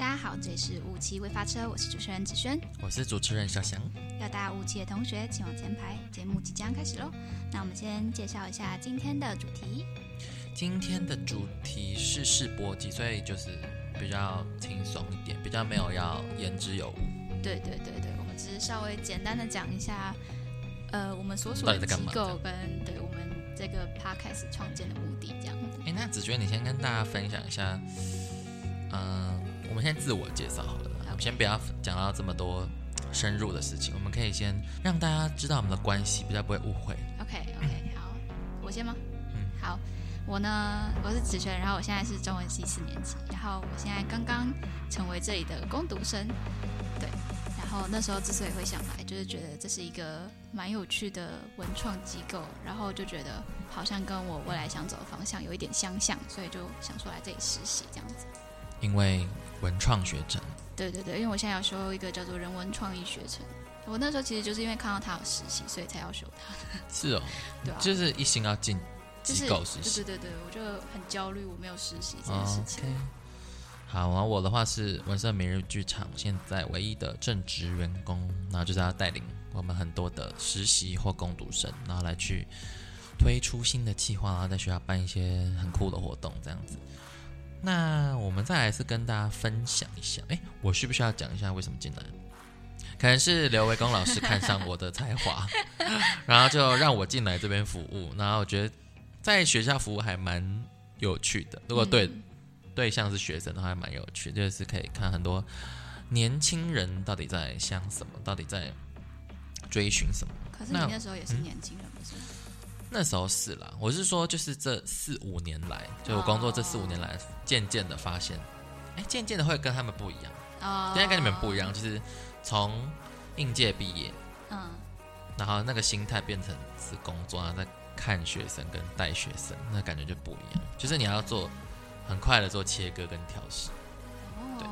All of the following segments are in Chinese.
大家好，这里是五期未发车，我是主持人子轩。我是主持人小翔。要搭五期的同学，请往前排，节目即将开始喽。那我们先介绍一下今天的主题。今天的主题是试播集，所以就是比较轻松一点，比较没有要言之有物。对对对对，我们只是稍微简单的讲一下，呃，我们所属的机构跟对我们这个 podcast 创建的目的这样子。哎，那子轩，你先跟大家分享一下，嗯、我们先自我介绍好了，我们先不要讲到这么多深入的事情，我们可以先让大家知道我们的关系，比较不会误会。OK OK，好，我先吗？嗯，好，我呢，我是子璇，然后我现在是中文系四年级，然后我现在刚刚成为这里的攻读生，对，然后那时候之所以会想来，就是觉得这是一个蛮有趣的文创机构，然后就觉得好像跟我未来想走的方向有一点相像，所以就想说来这里实习这样子。因为文创学程，对对对，因为我现在要修一个叫做人文创意学程，我那时候其实就是因为看到他有实习，所以才要修它，是哦，对啊，就是一心要进就是机构实习。对对对对，我就很焦虑，我没有实习这件事情。好，然后我的话是文社明日剧场现在唯一的正职员工，然后就是要带领我们很多的实习或攻读生，然后来去推出新的计划，然后在学校办一些很酷的活动，这样子。那我们再来是跟大家分享一下，哎，我需不需要讲一下为什么进来？可能是刘维公老师看上我的才华，然后就让我进来这边服务，然后我觉得在学校服务还蛮有趣的。如果对、嗯对象是学生的话，还蛮有趣，就是可以看很多年轻人到底在想什么，到底在追寻什么。可是你那那时候也是年轻人，不是吗？那时候是啦，我是说，就是这四五年来，就我工作这四五年来，渐渐的发现，哎，渐渐的会跟他们不一样。哦现在跟你们不一样，就是从应届毕业，嗯，然后那个心态变成是工作，然后再看学生跟带学生，那感觉就不一样。就是你要做很快的做切割跟调试，对哦，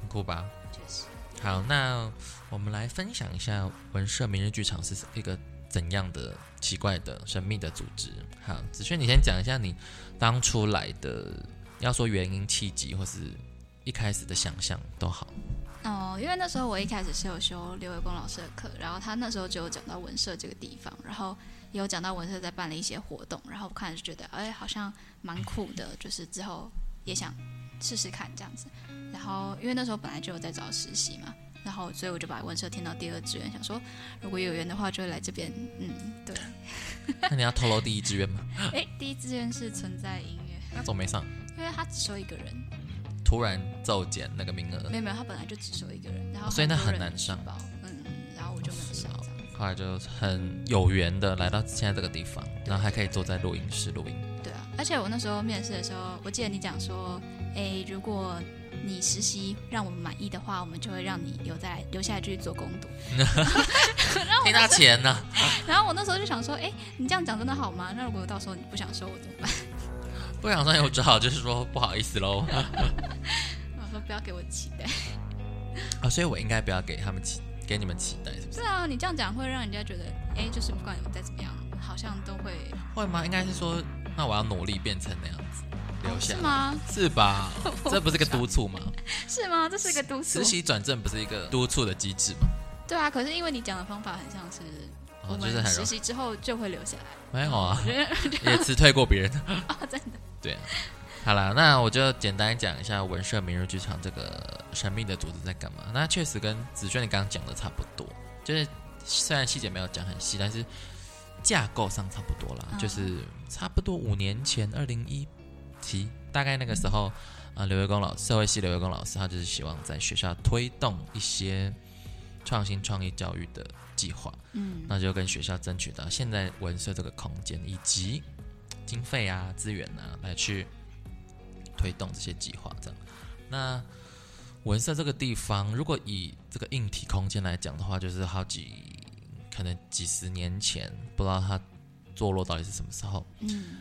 很酷吧？确实，好，那我们来分享一下文社明日剧场是一个怎样的奇怪的神秘的组织。好，子轩，你先讲一下你当初来的，要说原因、契机，或是一开始的想象都好。哦，因为那时候我一开始是有修刘伟光老师的课，然后他那时候就有讲到文社这个地方，然后也有讲到文社在办了一些活动，然后我看了就觉得，哎，好像蛮酷的，就是之后也想试试看这样子。然后因为那时候本来就有在找实习嘛，然后所以我就把文社填到第二志愿，想说如果有缘的话就会来这边。嗯，对。那你要透露第一志愿吗？哎，第一志愿是存在音乐，那怎么没上？因为他只收一个人，突然骤减那个名额，没有没有，他本来就只收一个人，然后所以那很难上，嗯嗯，然后我就没有上来就很有缘的来到现在这个地方，然后还可以坐在录音室录音。对啊，而且我那时候面试的时候，我记得你讲说，哎，如果你实习让我们满意的话，我们就会让你留在留下来继续做攻读。听他钱呢、然后我那时候就想说，哎，你这样讲真的好吗？那如果到时候你不想收我怎么办？不想收我只好就是说不好意思喽。我说不要给我期待。啊，所以我应该不要给他们期，给你们期待，是不是？对啊，你这样讲会让人家觉得，哎，就是不管你们再怎么样，好像都会会吗？应该是说，那我要努力变成那样子，留下来，是吗？是吧？这不是个督促吗？是吗？这是个督促实。习转正不是一个督促的机制吗？对啊，可是因为你讲的方法很像是我们实习之后就会留下来。没有啊 也辞退过别人。啊，真的。对啊，好了，那我就简单讲一下文社明日剧场这个神秘的组织在干嘛。那确实跟子轩你刚刚讲的差不多，就是虽然细节没有讲很细，但是架构上差不多啦，嗯就是差不多五年前，二零一七，大概那个时候，啊、刘维公老社会系刘维公老师，他就是希望在学校推动一些创新创意教育的计划，嗯，那就跟学校争取到现在文社这个空间以及经费啊、资源啊，来去推动这些计划。这样，那文社这个地方，如果以这个硬体空间来讲的话，就是好几可能几十年前，不知道它坐落到底是什么时候。嗯，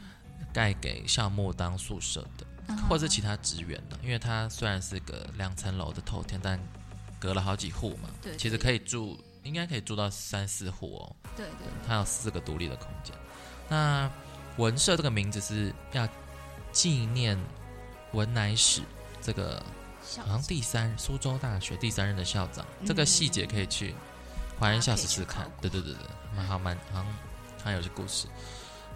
盖给校牧当宿舍的，嗯或者是其他职员的，因为它虽然是个两层楼的透天，但隔了好几户嘛，对其实可以住，应该可以住到三四户哦。对对，它有四个独立的空间。那文社这个名字是要纪念文乃史这个好像第三苏州大学第三任的校长，这个细节可以去华人校试试看。对对对对，蛮好蛮好像他有些故事。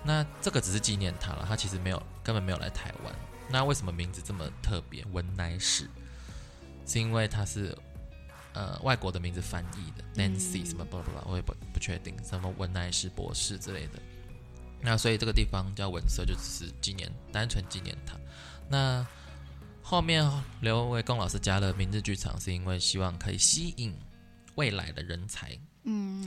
那这个只是纪念他了，他其实没有根本没有来台湾。那为什么名字这么特别？文乃士，是因为他是呃外国的名字翻译的，Nancy 什么巴拉巴拉，我也不不确定，什么文乃士博士之类的。那所以这个地方叫文社，就只是纪念，单纯纪念他。那后面刘维公老师加了明日剧场，是因为希望可以吸引未来的人才，嗯，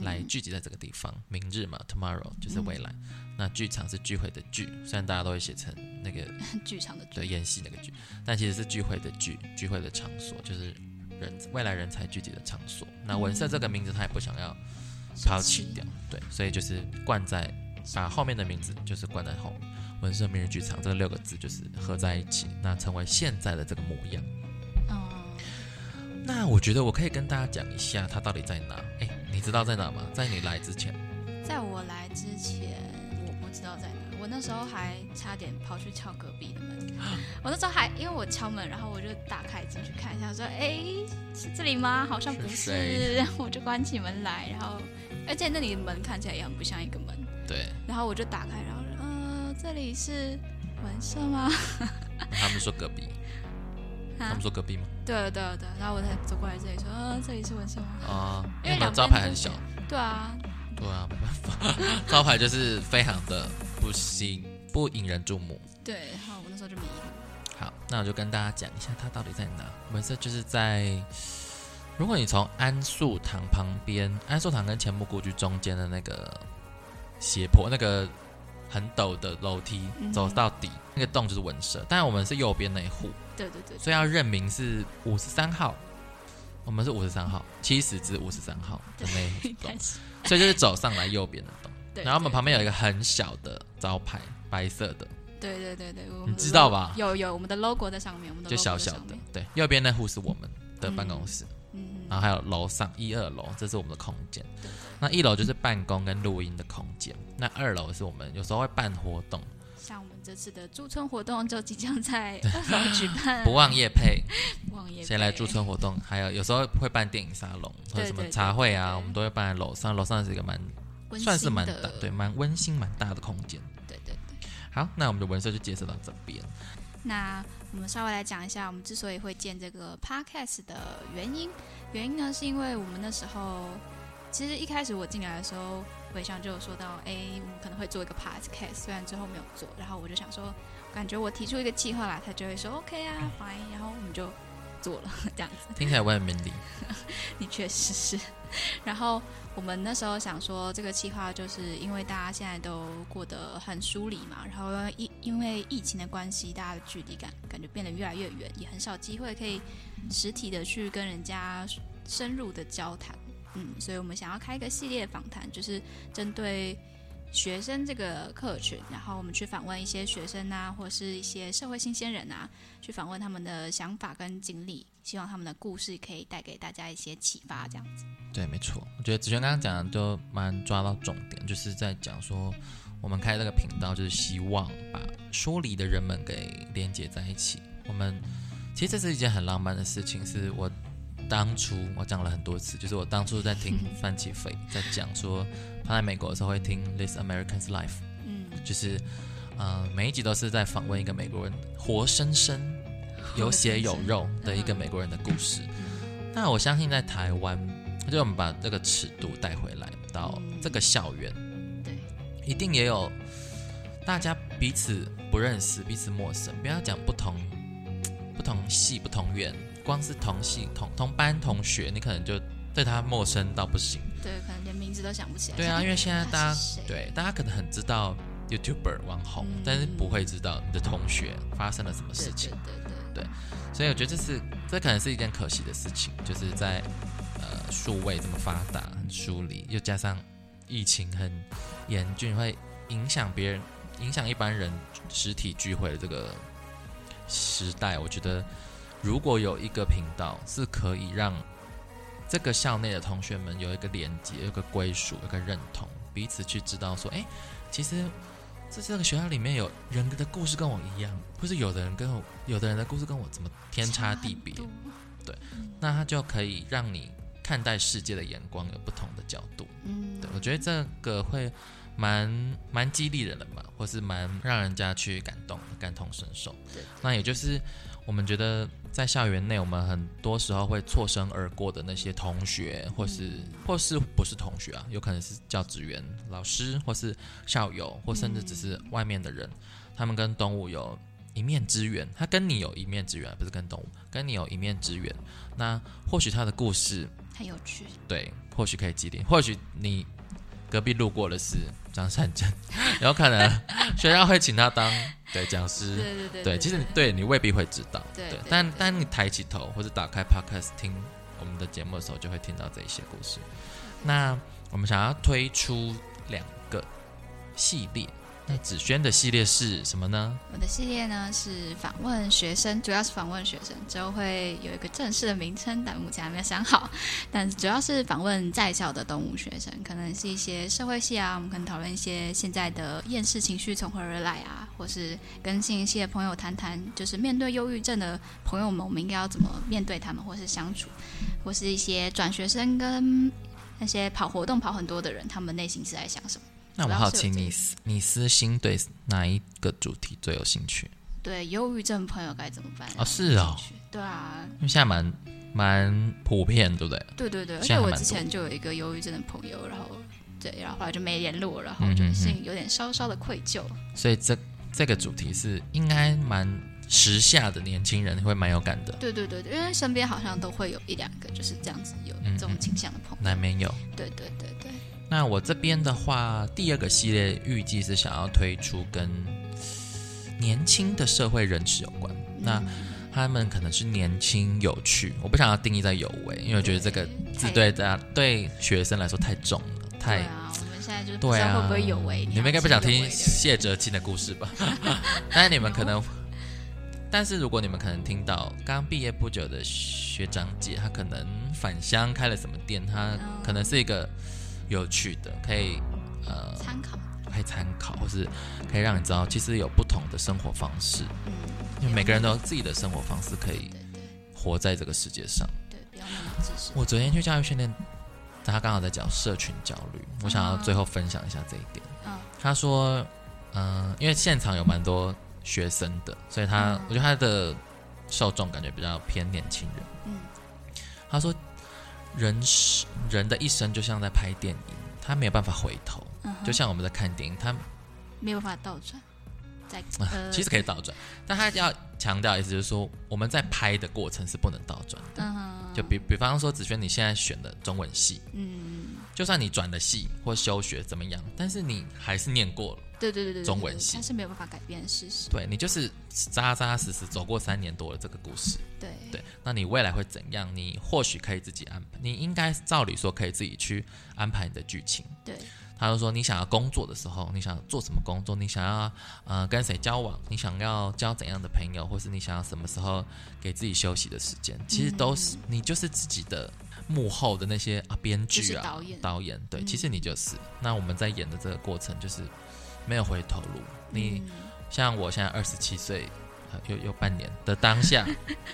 来聚集在这个地方。明日嘛，tomorrow 就是未来。那剧场是聚会的聚，虽然大家都会写成那个 剧场的对演戏那个剧，但其实是聚会的聚，聚会的场所就是人未来人才聚集的场所。那文社这个名字他也不想要抛弃掉，对，所以就是冠在。把后面的名字就是冠在后面，文社明日剧场这六个字就是合在一起，那成为现在的这个模样。哦，那我觉得我可以跟大家讲一下它到底在哪。哎，你知道在哪吗？在你来之前，在我来之前，我不知道在哪。我那时候还差点跑去敲隔壁的门。我那时候还因为我敲门，然后我就打开进去看一下，说：“哎，是这里吗？好像不是。”然后我就关起门来，然后而且那里的门看起来也很不像一个门。对，然后我就打开，然后呃，这里是门社吗？他们说隔壁，他们说隔壁吗？对对对，然后我才走过来这里说，呃，这里是文社吗？啊，因为两招牌很小。对啊，对啊，没办法，招牌就是非常的不行不引人注目。对，然后我那时候就迷了。好，那我就跟大家讲一下它到底在哪。文社就是在，如果你从安素堂旁边，安素堂跟前木故居中间的那个。斜坡那个很陡的楼梯走到底，那个洞就是文社。但是我们是右边那一户，对对对，所以要认明是五十三号。我们是五十三号，七十至五十三号的那一栋，所以就是走上来右边的洞。然后我们旁边有一个很小的招牌，白色的。对对对对，你知道吧？有有，我们的 logo 在上面，我们的就小小的。对，右边那户是我们的办公室。然后还有楼上一二楼，这是我们的空间。那一楼就是办公跟录音的空间。那二楼是我们有时候会办活动，这次的驻村活动就即将在二楼举办。不忘夜配，不忘夜先来驻村活动。还有有时候会办电影沙龙或者什么茶会啊，我们都会办在楼上。楼上是一个蛮算是蛮大，对，蛮温馨蛮大的空间。对对对。好，那我们的文社就介绍到这边。那我们稍微来讲一下，我们之所以会建这个 podcast 的原因。原因呢，是因为我们那时候，其实一开始我进来的时候，伟翔就有说到，哎，我们可能会做一个 podcast，虽然最后没有做。然后我就想说，感觉我提出一个计划来，他就会说 OK 啊，fine。然后我们就做了 这样子。听起来我很勉励。你确实是。然后我们那时候想说，这个计划就是因为大家现在都过得很疏离嘛，然后因因为疫情的关系，大家的距离感感觉变得越来越远，也很少机会可以实体的去跟人家深入的交谈。嗯，所以我们想要开一个系列访谈，就是针对。学生这个客群，然后我们去访问一些学生啊，或者是一些社会新鲜人啊，去访问他们的想法跟经历，希望他们的故事可以带给大家一些启发，这样子。对，没错，我觉得子轩刚刚讲的都蛮抓到重点，就是在讲说我们开这个频道，就是希望把疏离的人们给连接在一起。我们其实这是一件很浪漫的事情，是我。当初我讲了很多次，就是我当初在听范启飞在讲说他在美国的时候会听《This American's Life》，嗯，就是呃每一集都是在访问一个美国人，活生生有血有肉的一个美国人的故事。那我相信在台湾，就我们把这个尺度带回来到这个校园，对，一定也有大家彼此不认识、彼此陌生，不要讲不同不同系、不同院。光是同系同同班同学，你可能就对他陌生到不行。对，可能连名字都想不起来。对啊，因为现在大家对大家可能很知道 YouTuber 网红，但是不会知道你的同学发生了什么事情。对对对。对，所以我觉得这是这可能是一件可惜的事情，就是在呃数位这么发达、很疏离，又加上疫情很严峻，会影响别人、影响一般人实体聚会的这个时代，我觉得。如果有一个频道是可以让这个校内的同学们有一个连接、有个归属、有个认同，彼此去知道说，哎，其实在这个学校里面有人的故事跟我一样，或是有的人跟我，有的人的故事跟我怎么天差地别，对那他就可以让你看待世界的眼光有不同的角度。嗯，对我觉得这个会蛮蛮激励人的嘛，或是蛮让人家去感动、感同身受。对，那也就是我们觉得在校园内，我们很多时候会错身而过的那些同学，或是或是不是同学啊，有可能是教职员、老师，或是校友，或甚至只是外面的人，他们跟动物有一面之缘，他跟你有一面之缘，不是跟动物，跟你有一面之缘。那或许他的故事很有趣。对，或许可以激励，或许你隔壁路过的是张善珍，有可能学校会请他当对讲师。对对对对，其实对你未必会知道，对对但对当你抬起头或者打开 podcast 听我们的节目的时候，就会听到这一些故事。那我们想要推出两个系列，那子萱的系列是什么呢？我的系列呢是访问学生，主要是访问学生，之后会有一个正式的名称，但目前还没有想好。但主要是访问在校的动物学生，可能是一些社会系啊，我们可能讨论一些现在的厌世情绪从何而来啊，或是跟心理系的朋友谈谈，就是面对忧郁症的朋友们，我们应该要怎么面对他们，或是相处，或是一些转学生跟那些跑活动跑很多的人，他们内心是在想什么。那我好奇你你私心对哪一个主题最有兴趣？对忧郁症朋友该怎么办？哦是哦对啊，因为现在蛮蛮普遍，对不对？对对对，而且我之前就有一个忧郁症的朋友，然后对，然后后来就没联络，然后就心里有点稍稍的愧疚。所以这这个主题是应该蛮时下的年轻人会蛮有感的，对对对对，因为身边好像都会有一两个就是这样子有嗯这种倾向的朋友。难免有。对对对对，那我这边的话，第二个系列预计是想要推出跟年轻的社会人士有关。那嗯他们可能是年轻有趣，我不想要定义在有为，因为我觉得这个字对大家对学生来说太重了，太啊，我们现在就对啊，会不会有为。你们应该不想听谢哲青的故事吧？但是你们可能，但是如果你们可能听到刚毕业不久的学长姐，她可能返乡开了什么店，他嗯可能是一个有趣的，可以呃参考，可以参考，或是可以让你知道，其实有不同的生活方式，嗯，因为每个人都有自己的生活方式，可以活在这个世界上。对，不要那么自私。我昨天去教育训练，他刚好在讲社群焦虑，我想要最后分享一下这一点。嗯他说，嗯、因为现场有蛮多学生的，所以他、嗯我觉得他的受众感觉比较偏年轻人。嗯他说，人是人的一生就像在拍电影，他没有办法回头，嗯哼，就像我们在看电影，他没有办法倒转，在呃，其实可以倒转，但他要强调的意思就是说，我们在拍的过程是不能倒转的。嗯哼，就比比方说，子轩你现在选的中文系，嗯，就算你转了系或休学怎么样，但是你还是念过了。对对对对，中文系对它是没有办法改变的事实。对你就是扎扎实实走过三年多的这个故事，对对，那你未来会怎样？你或许可以自己安排，你应该照理说可以自己去安排你的剧情。对他就说，你想要工作的时候，你想做什么工作？你想要呃跟谁交往？你想要交怎样的朋友？或是你想要什么时候给自己休息的时间？其实都是、你就是自己的幕后的那些啊编剧啊导演导演对，嗯其实你就是。那我们在演的这个过程就是没有回头路，你。嗯像我现在二十七岁，呃有有半年的当下，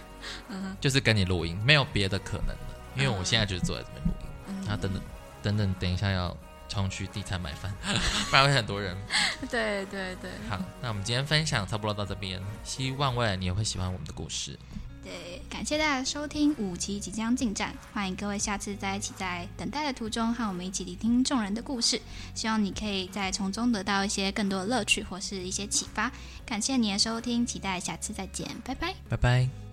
嗯就是跟你录音，没有别的可能了，因为我现在就是坐在这边录音。嗯那等等等等，等一下要冲去地摊买饭，不然会很多人。对对对好，那我们今天分享差不多到这边，希望未来你也会喜欢我们的故事。对，感谢大家收听，五期即将进站，欢迎各位下次再一起在等待的途中和我们一起聆听众人的故事，希望你可以在从中得到一些更多的乐趣或是一些启发。感谢你的收听，期待下次再见，拜拜。拜拜。